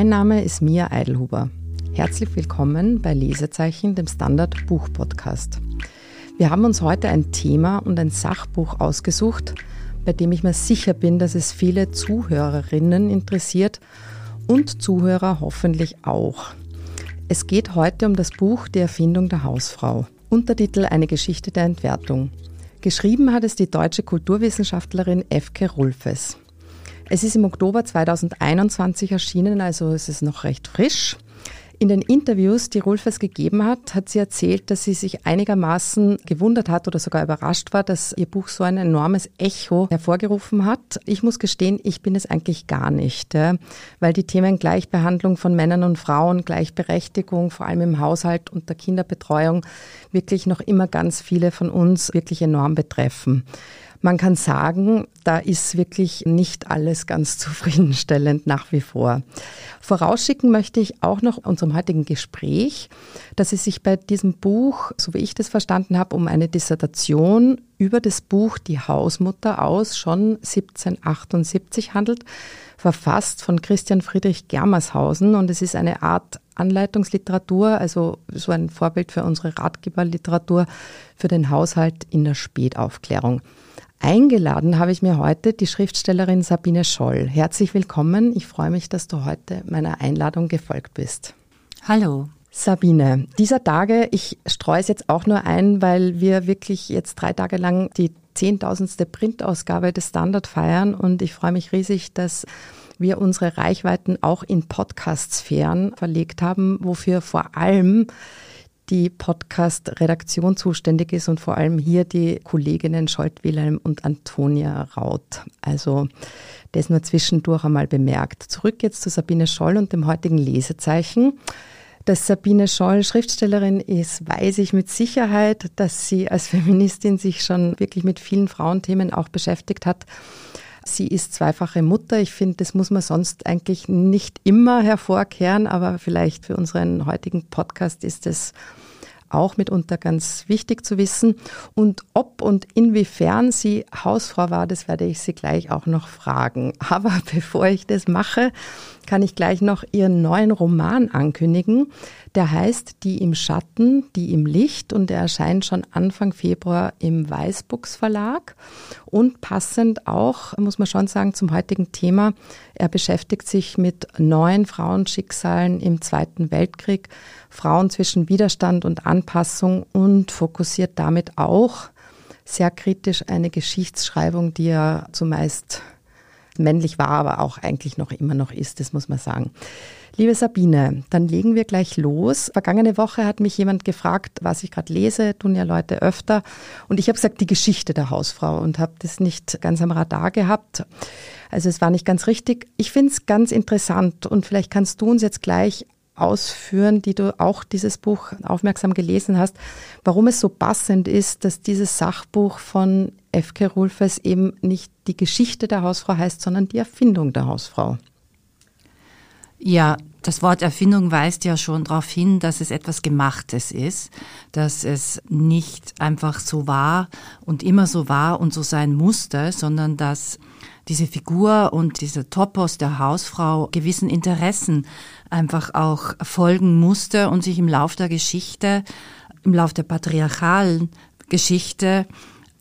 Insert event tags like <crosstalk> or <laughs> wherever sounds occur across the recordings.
Mein Name ist Mia Eidelhuber. Herzlich willkommen bei Lesezeichen, dem Standard Buch Podcast. Wir haben uns heute ein Thema und ein Sachbuch ausgesucht, bei dem ich mir sicher bin, dass es viele Zuhörerinnen interessiert und Zuhörer hoffentlich auch. Es geht heute um das Buch Die Erfindung der Hausfrau. Untertitel Eine Geschichte der Entwertung. Geschrieben hat es die deutsche Kulturwissenschaftlerin Efke Rulfes. Es ist im Oktober 2021 erschienen, also es ist noch recht frisch. In den Interviews, die Rulfes gegeben hat, hat sie erzählt, dass sie sich einigermaßen gewundert hat oder sogar überrascht war, dass ihr Buch so ein enormes Echo hervorgerufen hat. Ich muss gestehen, ich bin es eigentlich gar nicht, weil die Themen Gleichbehandlung von Männern und Frauen, Gleichberechtigung, vor allem im Haushalt und der Kinderbetreuung, wirklich noch immer ganz viele von uns wirklich enorm betreffen. Man kann sagen, da ist wirklich nicht alles ganz <laughs> zufriedenstellend nach wie vor. Vorausschicken möchte ich auch noch unserem heutigen Gespräch, dass es sich bei diesem Buch, so wie ich das verstanden habe, um eine Dissertation über das Buch Die Hausmutter aus schon 1778 handelt, verfasst von Christian Friedrich Germershausen und es ist eine Art Anleitungsliteratur, also so ein Vorbild für unsere Ratgeberliteratur für den Haushalt in der Spätaufklärung. Eingeladen habe ich mir heute die Schriftstellerin Sabine Scholl. Herzlich willkommen. Ich freue mich, dass du heute meiner Einladung gefolgt bist. Hallo. Sabine, dieser Tage, ich streue es jetzt auch nur ein, weil wir wirklich jetzt drei Tage lang die zehntausendste Printausgabe des Standard feiern und ich freue mich riesig, dass wir unsere Reichweiten auch in Podcast-Sphären verlegt haben, wofür vor allem die Podcast-Redaktion zuständig ist und vor allem hier die Kolleginnen Scholt Wilhelm und Antonia Raut. Also das nur zwischendurch einmal bemerkt. Zurück jetzt zu Sabine Scholl und dem heutigen Lesezeichen. Dass Sabine Scholl Schriftstellerin ist, weiß ich mit Sicherheit, dass sie als Feministin sich schon wirklich mit vielen Frauenthemen auch beschäftigt hat. Sie ist zweifache Mutter. Ich finde, das muss man sonst eigentlich nicht immer hervorkehren, aber vielleicht für unseren heutigen Podcast ist es auch mitunter ganz wichtig zu wissen. Und ob und inwiefern sie Hausfrau war, das werde ich sie gleich auch noch fragen. <laughs> Aber bevor ich das mache, kann ich gleich noch ihren neuen Roman ankündigen. Der heißt Die im Schatten, die im Licht und der erscheint schon Anfang Februar im Weißbuchs Verlag. Und passend auch, muss man schon sagen, zum heutigen Thema. Er beschäftigt sich mit neuen Frauenschicksalen im Zweiten Weltkrieg, Frauen zwischen Widerstand und Anpassung und fokussiert damit auch sehr kritisch eine Geschichtsschreibung, die ja zumeist männlich war, aber auch eigentlich noch immer noch ist, das muss man sagen. Liebe Sabine, dann legen wir gleich los. Vergangene Woche hat mich jemand gefragt, was ich gerade lese, tun ja Leute öfter. Und ich habe gesagt, die Geschichte der Hausfrau und habe das nicht ganz am Radar gehabt. Also es war nicht ganz richtig. Ich finde es ganz interessant und vielleicht kannst du uns jetzt gleich ausführen, die du auch dieses Buch aufmerksam gelesen hast, warum es so passend ist, dass dieses Sachbuch von F.K. Rulfes eben nicht die Geschichte der Hausfrau heißt, sondern die Erfindung der Hausfrau. Ja, das Wort Erfindung weist ja schon darauf hin, dass es etwas Gemachtes ist, dass es nicht einfach so war und immer so war und so sein musste, sondern dass diese Figur und dieser Topos der Hausfrau gewissen Interessen einfach auch folgen musste und sich im Lauf der Geschichte, im Lauf der patriarchalen Geschichte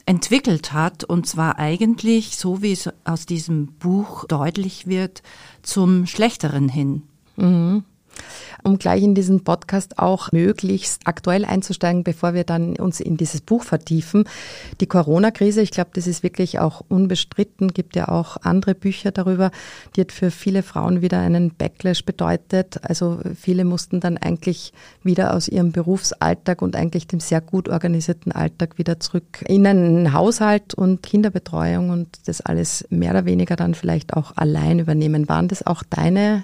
entwickelt hat und zwar eigentlich, so wie es aus diesem Buch deutlich wird, zum Schlechteren hin. Mhm um gleich in diesen Podcast auch möglichst aktuell einzusteigen, bevor wir dann uns in dieses Buch vertiefen. Die Corona-Krise, ich glaube, das ist wirklich auch unbestritten, gibt ja auch andere Bücher darüber, die hat für viele Frauen wieder einen Backlash bedeutet. Also viele mussten dann eigentlich wieder aus ihrem Berufsalltag und eigentlich dem sehr gut organisierten Alltag wieder zurück in einen Haushalt und Kinderbetreuung und das alles mehr oder weniger dann vielleicht auch allein übernehmen. Waren das auch deine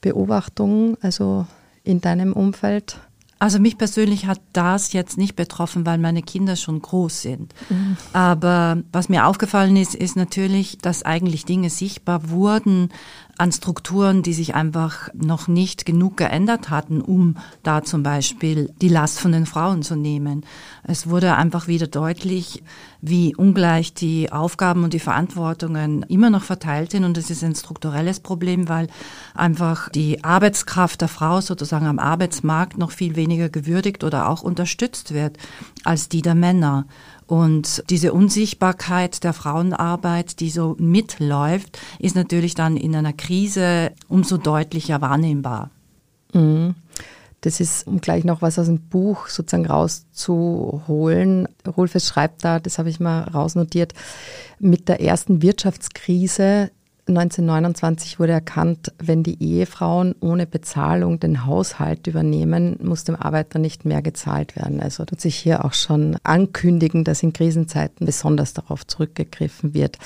Beobachtungen, also in deinem Umfeld? Also mich persönlich hat das jetzt nicht betroffen, weil meine Kinder schon groß sind. Mhm. Aber was mir aufgefallen ist, ist natürlich, dass eigentlich Dinge sichtbar wurden an Strukturen, die sich einfach noch nicht genug geändert hatten, um da zum Beispiel die Last von den Frauen zu nehmen. Es wurde einfach wieder deutlich, wie ungleich die Aufgaben und die Verantwortungen immer noch verteilt sind. Und das ist ein strukturelles Problem, weil einfach die Arbeitskraft der Frau sozusagen am Arbeitsmarkt noch viel weniger gewürdigt oder auch unterstützt wird als die der Männer. Und diese Unsichtbarkeit der Frauenarbeit, die so mitläuft, ist natürlich dann in einer Krise umso deutlicher wahrnehmbar. Mhm. Das ist, um gleich noch was aus dem Buch sozusagen rauszuholen. Rolfes schreibt da, das habe ich mal rausnotiert, mit der ersten Wirtschaftskrise 1929 wurde erkannt, wenn die Ehefrauen ohne Bezahlung den Haushalt übernehmen, muss dem Arbeiter nicht mehr gezahlt werden. Also tut sich hier auch schon ankündigen, dass in Krisenzeiten besonders darauf zurückgegriffen wird.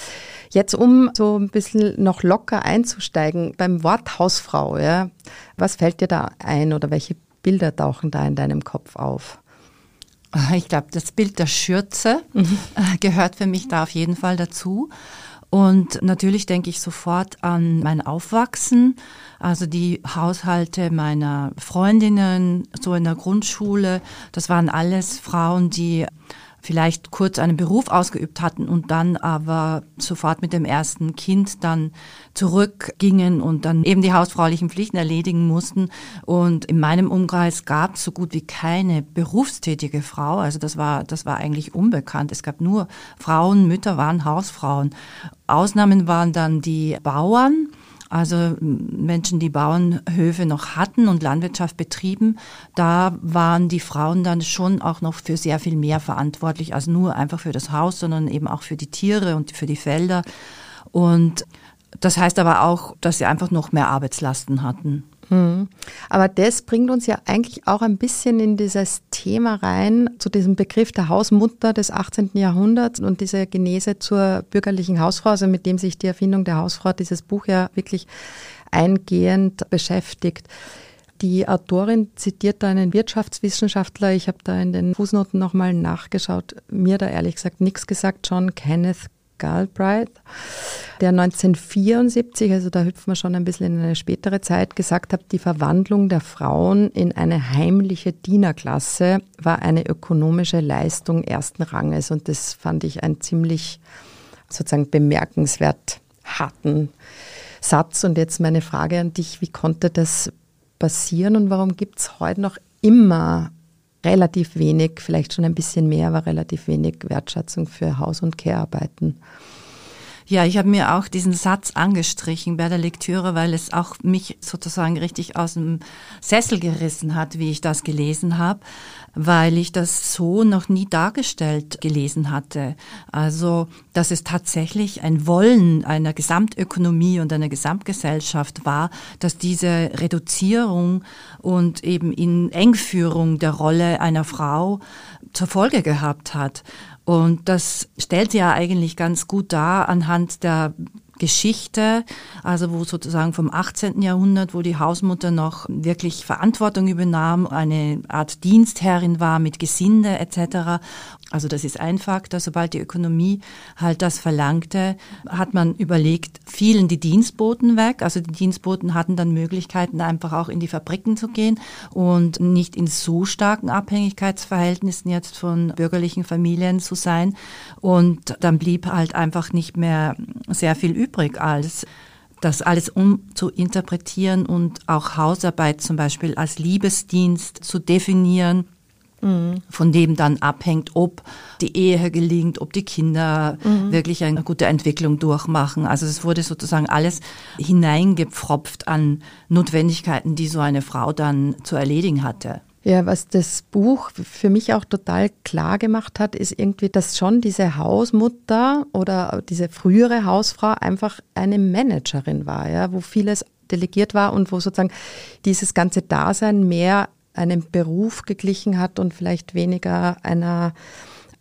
Jetzt, um so ein bisschen noch locker einzusteigen, beim Wort Hausfrau, ja, was fällt dir da ein oder welche Bilder tauchen da in deinem Kopf auf? Ich glaube, das Bild der Schürze mhm. gehört für mich da auf jeden Fall dazu. Und natürlich denke ich sofort an mein Aufwachsen, also die Haushalte meiner Freundinnen, so in der Grundschule. Das waren alles Frauen, die vielleicht kurz einen Beruf ausgeübt hatten und dann aber sofort mit dem ersten Kind dann zurückgingen und dann eben die hausfraulichen Pflichten erledigen mussten. Und in meinem Umkreis gab es so gut wie keine berufstätige Frau. Also das war, das war eigentlich unbekannt. Es gab nur Frauen, Mütter waren Hausfrauen. Ausnahmen waren dann die Bauern also Menschen, die Bauernhöfe noch hatten und Landwirtschaft betrieben, da waren die Frauen dann schon auch noch für sehr viel mehr verantwortlich, als nur einfach für das Haus, sondern eben auch für die Tiere und für die Felder. Und das heißt aber auch, dass sie einfach noch mehr Arbeitslasten hatten. Hm. Aber das bringt uns ja eigentlich auch ein bisschen in dieses Thema rein, zu diesem Begriff der Hausmutter des 18. Jahrhunderts und diese Genese zur bürgerlichen Hausfrau, also mit dem sich die Erfindung der Hausfrau, dieses Buch ja wirklich eingehend beschäftigt. Die Autorin zitiert da einen Wirtschaftswissenschaftler. Ich habe da in den Fußnoten nochmal nachgeschaut. Mir da ehrlich gesagt nichts gesagt. John Kenneth Galbraith, der 1974, also da hüpfen wir schon ein bisschen in eine spätere Zeit, gesagt hat, die Verwandlung der Frauen in eine heimliche Dienerklasse war eine ökonomische Leistung ersten Ranges. Und das fand ich ein ziemlich sozusagen bemerkenswert harten Satz. Und jetzt meine Frage an dich, wie konnte das passieren und warum gibt es heute noch immer relativ wenig, vielleicht schon ein bisschen mehr, aber relativ wenig Wertschätzung für Haus- und Care-Arbeiten. Ja, ich habe mir auch diesen Satz angestrichen bei der Lektüre, weil es auch mich sozusagen richtig aus dem Sessel gerissen hat, wie ich das gelesen habe, weil ich das so noch nie dargestellt gelesen hatte. Also, dass es tatsächlich ein Wollen einer Gesamtökonomie und einer Gesamtgesellschaft war, dass diese Reduzierung und eben in Engführung der Rolle einer Frau zur Folge gehabt hat. Und das stellt ja eigentlich ganz gut dar anhand der Geschichte, also wo sozusagen vom 18. Jahrhundert, wo die Hausmutter noch wirklich Verantwortung übernahm, eine Art Dienstherrin war mit Gesinde etc. Also das ist ein Faktor. Sobald die Ökonomie halt das verlangte, hat man überlegt, fielen die Dienstboten weg. Also die Dienstboten hatten dann Möglichkeiten, einfach auch in die Fabriken zu gehen und nicht in so starken Abhängigkeitsverhältnissen jetzt von bürgerlichen Familien zu sein. Und dann blieb halt einfach nicht mehr sehr viel übrig als das alles umzuinterpretieren und auch Hausarbeit zum Beispiel als Liebesdienst zu definieren von dem dann abhängt, ob die Ehe gelingt, ob die Kinder mhm. wirklich eine gute Entwicklung durchmachen. Also es wurde sozusagen alles hineingepfropft an Notwendigkeiten, die so eine Frau dann zu erledigen hatte. Ja, was das Buch für mich auch total klar gemacht hat, ist irgendwie, dass schon diese Hausmutter oder diese frühere Hausfrau einfach eine Managerin war, ja, wo vieles delegiert war und wo sozusagen dieses ganze Dasein mehr einem Beruf geglichen hat und vielleicht weniger einer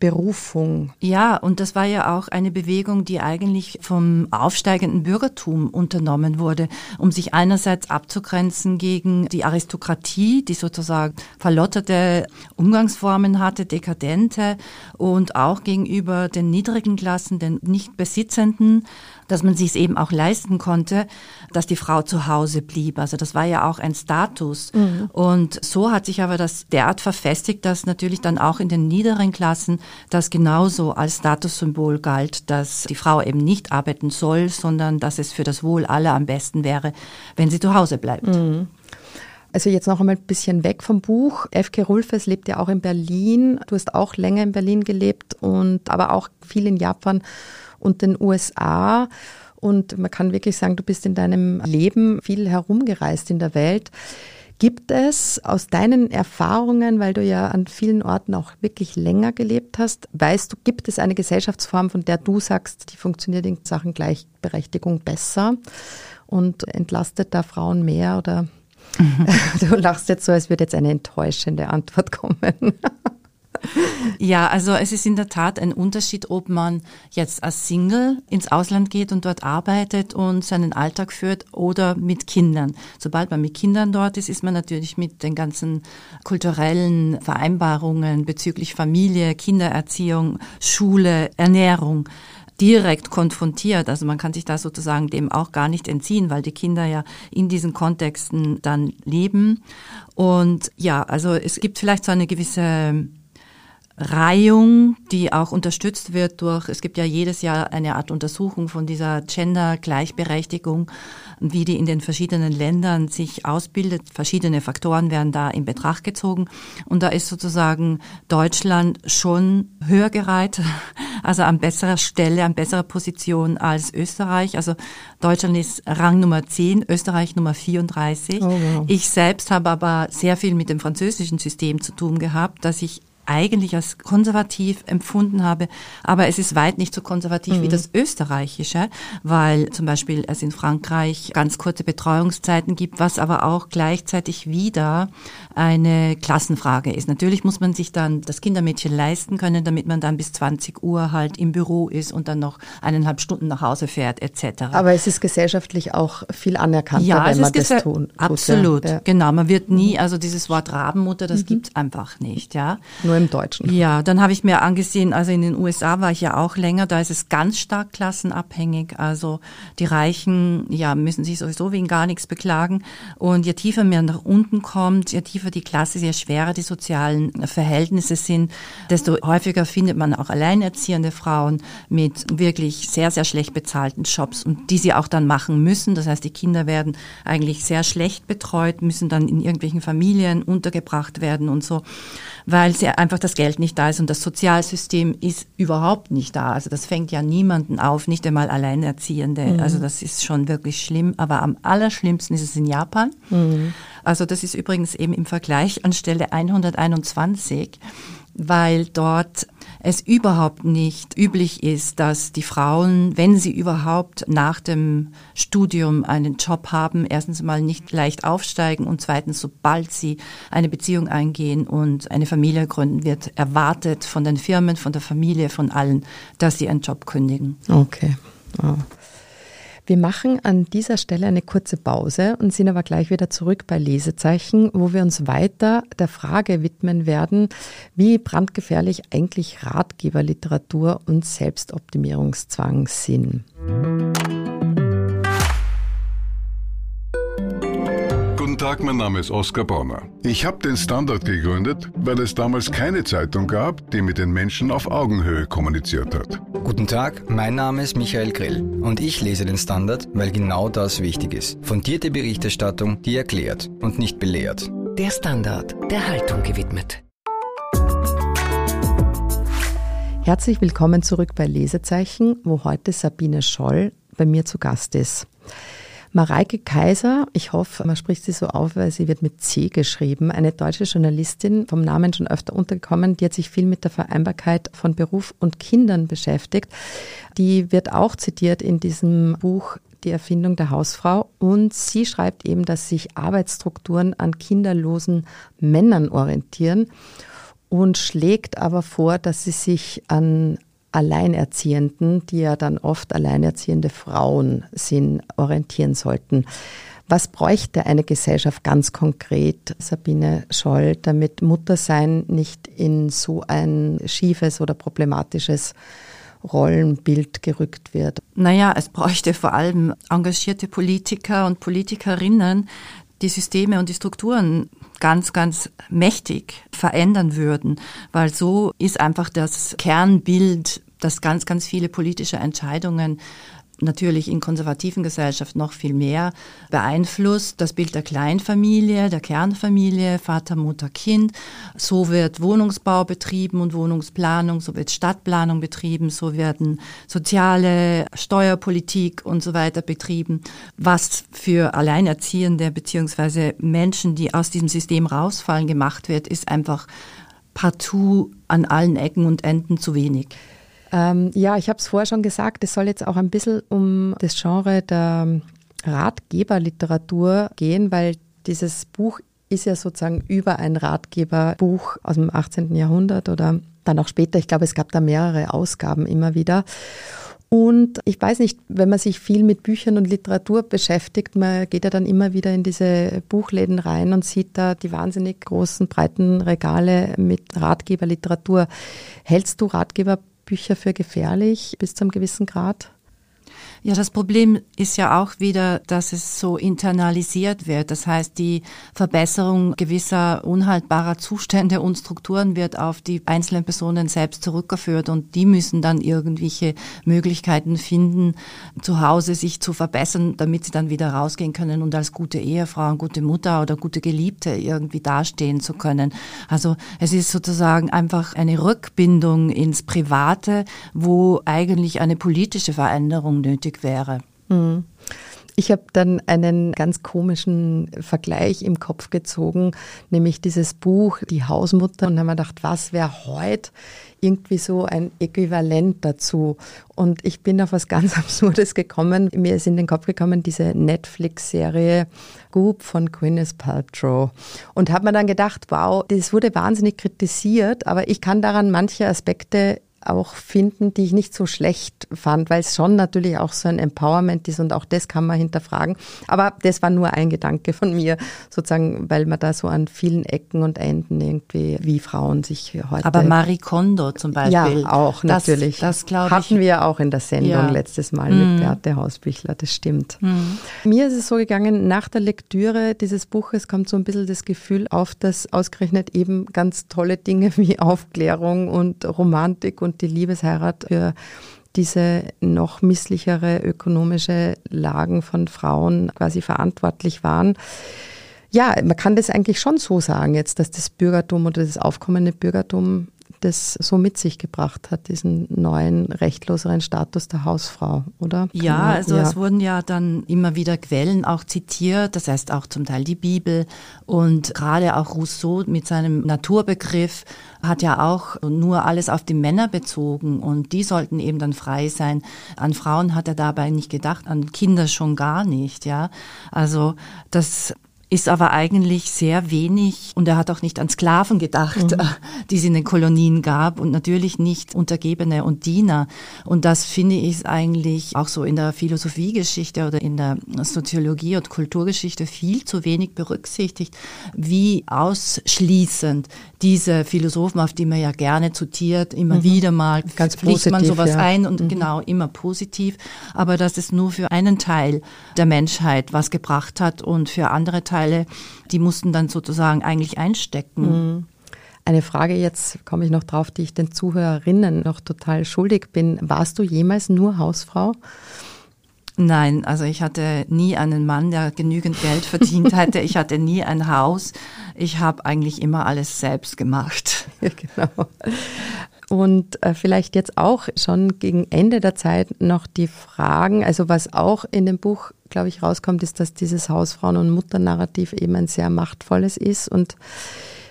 Berufung. Ja, und das war ja auch eine Bewegung, die eigentlich vom aufsteigenden Bürgertum unternommen wurde, um sich einerseits abzugrenzen gegen die Aristokratie, die sozusagen verlotterte Umgangsformen hatte, dekadente, und auch gegenüber den niedrigen Klassen, den nicht Besitzenden, dass man sich es eben auch leisten konnte, dass die Frau zu Hause blieb. Also das war ja auch ein Status. Mhm. Und so hat sich aber das derart verfestigt, dass natürlich dann auch in den niederen Klassen das genauso als Statussymbol galt, dass die Frau eben nicht arbeiten soll, sondern dass es für das Wohl aller am besten wäre, wenn sie zu Hause bleibt. Mhm. Also jetzt noch einmal ein bisschen weg vom Buch. F.K. Rulfes lebt ja auch in Berlin. Du hast auch länger in Berlin gelebt und aber auch viel in Japan und den USA. Und man kann wirklich sagen, du bist in deinem Leben viel herumgereist in der Welt. Gibt es aus deinen Erfahrungen, weil du ja an vielen Orten auch wirklich länger gelebt hast, weißt du, gibt es eine Gesellschaftsform, von der du sagst, die funktioniert in Sachen Gleichberechtigung besser und entlastet da Frauen mehr oder mhm. <laughs> du lachst jetzt so, als würde jetzt eine enttäuschende Antwort kommen. Ja, also es ist in der Tat ein Unterschied, ob man jetzt als Single ins Ausland geht und dort arbeitet und seinen Alltag führt oder mit Kindern. Sobald man mit Kindern dort ist, ist man natürlich mit den ganzen kulturellen Vereinbarungen bezüglich Familie, Kindererziehung, Schule, Ernährung direkt konfrontiert. Also man kann sich da sozusagen dem auch gar nicht entziehen, weil die Kinder ja in diesen Kontexten dann leben. Und ja, also es gibt vielleicht so eine gewisse Reihung, die auch unterstützt wird durch, es gibt ja jedes Jahr eine Art Untersuchung von dieser Gender-Gleichberechtigung, wie die in den verschiedenen Ländern sich ausbildet. Verschiedene Faktoren werden da in Betracht gezogen. Und da ist sozusagen Deutschland schon höher gereiht, <laughs> also an besserer Stelle, an besserer Position als Österreich. Also Deutschland ist Rang Nummer 10, Österreich Nummer 34. Oh, wow. Ich selbst habe aber sehr viel mit dem französischen System zu tun gehabt, dass ich eigentlich als konservativ empfunden habe, aber es ist weit nicht so konservativ mhm. wie das österreichische, weil zum Beispiel es in Frankreich ganz kurze Betreuungszeiten gibt, was aber auch gleichzeitig wieder eine Klassenfrage ist. Natürlich muss man sich dann das Kindermädchen leisten können, damit man dann bis 20 Uhr halt im Büro ist und dann noch eineinhalb Stunden nach Hause fährt etc. Aber es ist gesellschaftlich auch viel anerkannter, ja, wenn man das tun. Absolut, ja. genau. Man wird nie, also dieses Wort Rabenmutter, das mhm. gibt's einfach nicht, ja. Nur im Deutschen. Ja, dann habe ich mir angesehen, also in den USA war ich ja auch länger, da ist es ganz stark klassenabhängig. Also die Reichen, ja, müssen sich sowieso wegen gar nichts beklagen. Und je tiefer man nach unten kommt, je tiefer die Klasse, je schwerer die sozialen Verhältnisse sind, desto häufiger findet man auch alleinerziehende Frauen mit wirklich sehr, sehr schlecht bezahlten Jobs und die sie auch dann machen müssen. Das heißt, die Kinder werden eigentlich sehr schlecht betreut, müssen dann in irgendwelchen Familien untergebracht werden und so weil sie einfach das Geld nicht da ist und das Sozialsystem ist überhaupt nicht da. Also das fängt ja niemanden auf, nicht einmal Alleinerziehende. Mhm. Also das ist schon wirklich schlimm. Aber am allerschlimmsten ist es in Japan. Mhm. Also das ist übrigens eben im Vergleich an Stelle 121 weil dort es überhaupt nicht üblich ist, dass die Frauen, wenn sie überhaupt nach dem Studium einen Job haben, erstens mal nicht leicht aufsteigen und zweitens, sobald sie eine Beziehung eingehen und eine Familie gründen, wird erwartet von den Firmen, von der Familie, von allen, dass sie einen Job kündigen. Okay. Oh. Wir machen an dieser Stelle eine kurze Pause und sind aber gleich wieder zurück bei Lesezeichen, wo wir uns weiter der Frage widmen werden, wie brandgefährlich eigentlich Ratgeberliteratur und Selbstoptimierungszwang sind. Tag, mein Name ist Oskar Bonner. Ich habe den Standard gegründet, weil es damals keine Zeitung gab, die mit den Menschen auf Augenhöhe kommuniziert hat. Guten Tag, mein Name ist Michael Grill und ich lese den Standard, weil genau das wichtig ist. Fundierte Berichterstattung, die erklärt und nicht belehrt. Der Standard, der Haltung gewidmet. Herzlich willkommen zurück bei Lesezeichen, wo heute Sabine Scholl bei mir zu Gast ist. Mareike Kaiser, ich hoffe, man spricht sie so auf, weil sie wird mit C geschrieben, eine deutsche Journalistin, vom Namen schon öfter untergekommen, die hat sich viel mit der Vereinbarkeit von Beruf und Kindern beschäftigt. Die wird auch zitiert in diesem Buch die Erfindung der Hausfrau. Und sie schreibt eben, dass sich Arbeitsstrukturen an kinderlosen Männern orientieren und schlägt aber vor, dass sie sich an Alleinerziehenden, die ja dann oft alleinerziehende Frauen sind, orientieren sollten. Was bräuchte eine Gesellschaft ganz konkret, Sabine Scholl, damit Muttersein nicht in so ein schiefes oder problematisches Rollenbild gerückt wird? Naja, es bräuchte vor allem engagierte Politiker und Politikerinnen, die Systeme und die Strukturen ganz, ganz mächtig verändern würden, weil so ist einfach das Kernbild, dass ganz, ganz viele politische Entscheidungen natürlich in konservativen Gesellschaften noch viel mehr beeinflusst. Das Bild der Kleinfamilie, der Kernfamilie, Vater, Mutter, Kind. So wird Wohnungsbau betrieben und Wohnungsplanung, so wird Stadtplanung betrieben, so werden soziale Steuerpolitik und so weiter betrieben. Was für Alleinerziehende beziehungsweise Menschen, die aus diesem System rausfallen, gemacht wird, ist einfach partout an allen Ecken und Enden zu wenig. Ähm, ja, ich habe es vorher schon gesagt, es soll jetzt auch ein bisschen um das Genre der Ratgeberliteratur gehen, weil dieses Buch ist ja sozusagen über ein Ratgeberbuch aus dem 18. Jahrhundert oder dann auch später. Ich glaube, es gab da mehrere Ausgaben immer wieder. Und ich weiß nicht, wenn man sich viel mit Büchern und Literatur beschäftigt, man geht ja dann immer wieder in diese Buchläden rein und sieht da die wahnsinnig großen, breiten Regale mit Ratgeberliteratur. Hältst du Ratgeber Bücher für gefährlich bis zu einem gewissen Grad? Ja, das Problem ist ja auch wieder, dass es so internalisiert wird. Das heißt, die Verbesserung gewisser unhaltbarer Zustände und Strukturen wird auf die einzelnen Personen selbst zurückgeführt und die müssen dann irgendwelche Möglichkeiten finden, zu Hause sich zu verbessern, damit sie dann wieder rausgehen können und als gute Ehefrau, gute Mutter oder gute Geliebte irgendwie dastehen zu können. Also es ist sozusagen einfach eine Rückbindung ins Private, wo eigentlich eine politische Veränderung nötig nötig wäre. Mhm. Ich habe dann einen ganz komischen Vergleich im Kopf gezogen, nämlich dieses Buch Die Hausmutter und habe mir gedacht, was wäre heute irgendwie so ein Äquivalent dazu? Und ich bin auf was ganz <laughs> Absurdes gekommen. Mir ist in den Kopf gekommen diese Netflix-Serie Goop von Gwyneth Paltrow und habe mir dann gedacht, wow, das wurde wahnsinnig kritisiert, aber ich kann daran manche Aspekte auch finden, die ich nicht so schlecht fand, weil es schon natürlich auch so ein Empowerment ist und auch das kann man hinterfragen. Aber das war nur ein Gedanke von mir, sozusagen, weil man da so an vielen Ecken und Enden irgendwie, wie Frauen sich heute. Aber Marie Kondo zum Beispiel. Ja, auch natürlich. Das, das Hatten wir auch in der Sendung ja. letztes Mal mhm. mit Beate Hausbichler, das stimmt. Mhm. Mir ist es so gegangen, nach der Lektüre dieses Buches kommt so ein bisschen das Gefühl auf, dass ausgerechnet eben ganz tolle Dinge <laughs> wie Aufklärung und Romantik und und die Liebesheirat für diese noch misslichere ökonomische Lagen von Frauen quasi verantwortlich waren. Ja, man kann das eigentlich schon so sagen jetzt, dass das Bürgertum oder das aufkommende Bürgertum das so mit sich gebracht hat, diesen neuen, rechtloseren Status der Hausfrau, oder? Ja, genau, also ja. es wurden ja dann immer wieder Quellen auch zitiert, das heißt auch zum Teil die Bibel und gerade auch Rousseau mit seinem Naturbegriff hat ja auch nur alles auf die Männer bezogen und die sollten eben dann frei sein. An Frauen hat er dabei nicht gedacht, an Kinder schon gar nicht, ja. Also das ist aber eigentlich sehr wenig und er hat auch nicht an Sklaven gedacht, mhm. <laughs> die es in den Kolonien gab und natürlich nicht Untergebene und Diener. Und das finde ich eigentlich auch so in der Philosophiegeschichte oder in der Soziologie und Kulturgeschichte viel zu wenig berücksichtigt, wie ausschließend diese Philosophen, auf die man ja gerne zitiert, immer mhm. wieder mal Ganz pflicht man sowas ja. ein und mhm. genau immer positiv, aber dass es nur für einen Teil der Menschheit was gebracht hat und für andere Teile die mussten dann sozusagen eigentlich einstecken. Mhm. Eine Frage jetzt komme ich noch drauf, die ich den Zuhörerinnen noch total schuldig bin. Warst du jemals nur Hausfrau? Nein, also ich hatte nie einen Mann, der genügend Geld verdient hätte. Ich hatte nie ein Haus. Ich habe eigentlich immer alles selbst gemacht. <laughs> Ja, genau. Und äh, vielleicht jetzt auch schon gegen Ende der Zeit noch die Fragen, also was auch in dem Buch, glaube ich, rauskommt, ist, dass dieses Hausfrauen- und Mutternarrativ eben ein sehr machtvolles ist und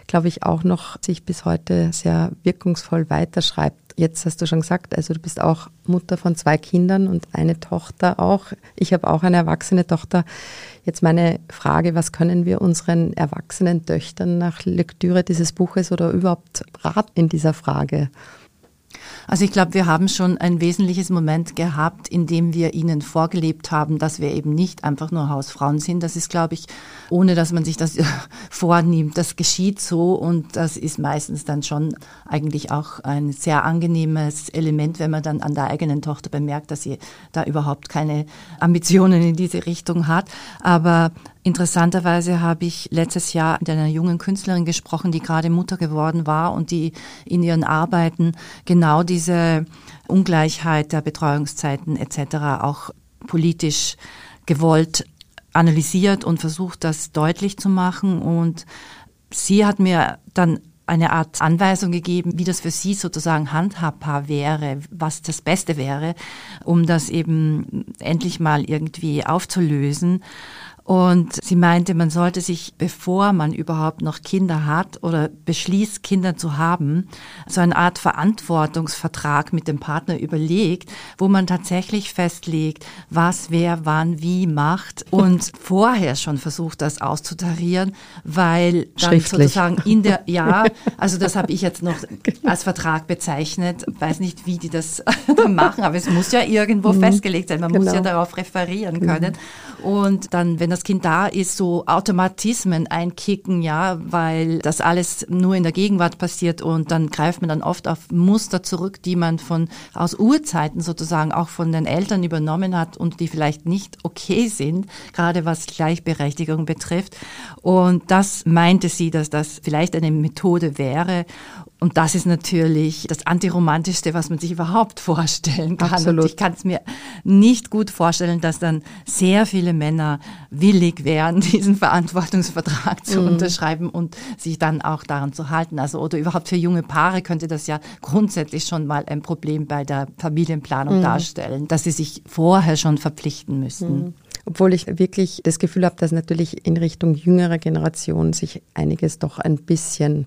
glaube ich auch noch sich bis heute sehr wirkungsvoll weiterschreibt. Jetzt hast du schon gesagt, also du bist auch Mutter von zwei Kindern und eine Tochter auch. Ich habe auch eine erwachsene Tochter. Jetzt meine Frage, was können wir unseren erwachsenen Töchtern nach Lektüre dieses Buches oder überhaupt raten in dieser Frage? Also ich glaube, wir haben schon ein wesentliches Moment gehabt, in dem wir ihnen vorgelebt haben, dass wir eben nicht einfach nur Hausfrauen sind. Das ist, glaube ich, ohne dass man sich das <laughs> vornimmt. Das geschieht so und das ist meistens dann schon eigentlich auch ein sehr angenehmes Element, wenn man dann an der eigenen Tochter bemerkt, dass sie da überhaupt keine Ambitionen in diese Richtung hat. Aber Interessanterweise habe ich letztes Jahr mit einer jungen Künstlerin gesprochen, die gerade Mutter geworden war und die in ihren Arbeiten genau diese Ungleichheit der Betreuungszeiten etc. auch politisch gewollt analysiert und versucht, das deutlich zu machen. Und sie hat mir dann eine Art Anweisung gegeben, wie das für sie sozusagen handhabbar wäre, was das Beste wäre, um das eben endlich mal irgendwie aufzulösen. Und sie meinte, man sollte sich, bevor man überhaupt noch Kinder hat oder beschließt, Kinder zu haben, so eine Art Verantwortungsvertrag mit dem Partner überlegt, wo man tatsächlich festlegt, was wer wann wie macht und <laughs> vorher schon versucht, das auszutarieren, weil dann sozusagen in der, ja, <laughs> also das habe ich jetzt noch genau. als Vertrag bezeichnet, weiß nicht, wie die das <laughs> machen, aber es muss ja irgendwo mhm. festgelegt sein, man genau. muss ja genau. darauf referieren können. Mhm. Und dann, wenn das das Kind da ist, so Automatismen einkicken, ja, weil das alles nur in der Gegenwart passiert und dann greift man dann oft auf Muster zurück, die man von aus Urzeiten sozusagen auch von den Eltern übernommen hat und die vielleicht nicht okay sind, gerade was Gleichberechtigung betrifft. Und das meinte sie, dass das vielleicht eine Methode wäre. Und das ist natürlich das Antiromantischste, was man sich überhaupt vorstellen kann. Absolut. Und ich kann es mir nicht gut vorstellen, dass dann sehr viele Männer willig wären, <laughs> diesen Verantwortungsvertrag zu mhm. unterschreiben und sich dann auch daran zu halten. Also oder überhaupt für junge Paare könnte das ja grundsätzlich schon mal ein Problem bei der Familienplanung mhm. darstellen, dass sie sich vorher schon verpflichten müssen. Mhm. Obwohl ich wirklich das Gefühl habe, dass natürlich in Richtung jüngerer Generation sich einiges doch ein bisschen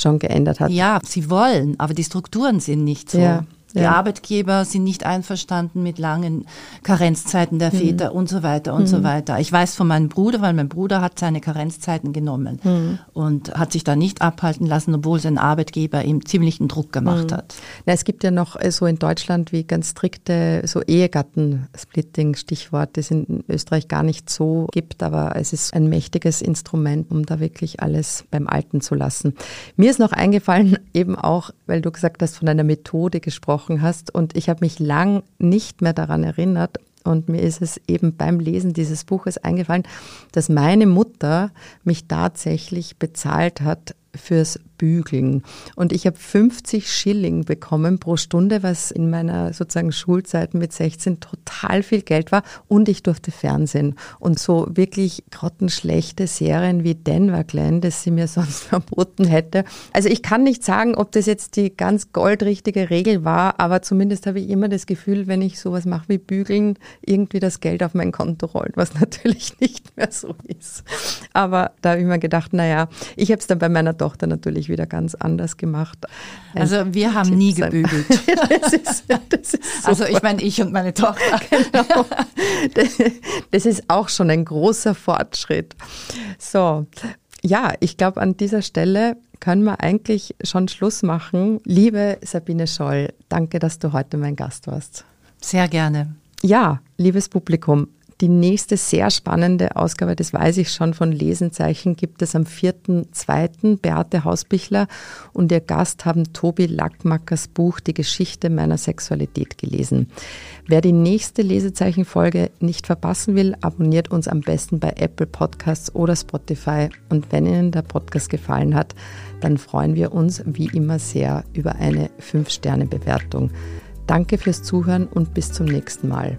schon geändert hat. Ja, sie wollen, aber die Strukturen sind nicht so. Ja. Die ja. Arbeitgeber sind nicht einverstanden mit langen Karenzzeiten der mhm. Väter mhm. und so weiter und mhm. so weiter. Ich weiß von meinem Bruder, weil mein Bruder hat seine Karenzzeiten genommen mhm. und hat sich da nicht abhalten lassen, obwohl sein Arbeitgeber ihm ziemlichen Druck gemacht mhm. hat. Na, es gibt ja noch äh, so in Deutschland wie ganz strikte so Ehegattensplitting, Stichwort, das in Österreich gar nicht so gibt, aber es ist ein mächtiges Instrument, um da wirklich alles beim Alten zu lassen. Mir ist noch eingefallen, <laughs> eben auch, weil du gesagt hast, von einer Methode gesprochen, gesprochen hast. Und ich habe mich lang nicht mehr daran erinnert. Und mir ist es eben beim Lesen dieses Buches eingefallen, dass meine Mutter mich tatsächlich bezahlt hat fürs bügeln. Und ich habe 50 Schilling bekommen pro Stunde, was in meiner sozusagen Schulzeit mit 16 total viel Geld war. Und ich durfte Fernsehen. Und so wirklich grottenschlechte Serien wie Denver Glen, das sie mir <laughs> sonst verboten hätte. Also ich kann nicht sagen, ob das jetzt die ganz goldrichtige Regel war, aber zumindest habe ich immer das Gefühl, wenn ich sowas mache wie bügeln, irgendwie das Geld auf mein Konto rollt, was <laughs> natürlich nicht mehr so ist. Aber da habe ich mir gedacht, naja, ich habe es dann bei meiner Tochter natürlich wieder ganz anders gemacht. Also wir haben nie gebügelt. <laughs> das ist, das ist <laughs> also ich meine, ich und meine Tochter. <laughs> Genau. Das ist auch schon ein großer Fortschritt. So, ja, ich glaube, an dieser Stelle können wir eigentlich schon Schluss machen. Liebe Sabine Scholl, danke, dass du heute mein Gast warst. Sehr gerne. Ja, liebes Publikum, die nächste sehr spannende Ausgabe, das weiß ich schon von Lesenzeichen, gibt es am 4.2. Beate Hausbichler und ihr Gast haben Tobi Lackmackers Buch Die Geschichte meiner Sexualität gelesen. Wer die nächste Lesezeichenfolge nicht verpassen will, abonniert uns am besten bei Apple Podcasts oder Spotify. Und wenn Ihnen der Podcast gefallen hat, dann freuen wir uns wie immer sehr über eine 5-Sterne-Bewertung. Danke fürs Zuhören und bis zum nächsten Mal.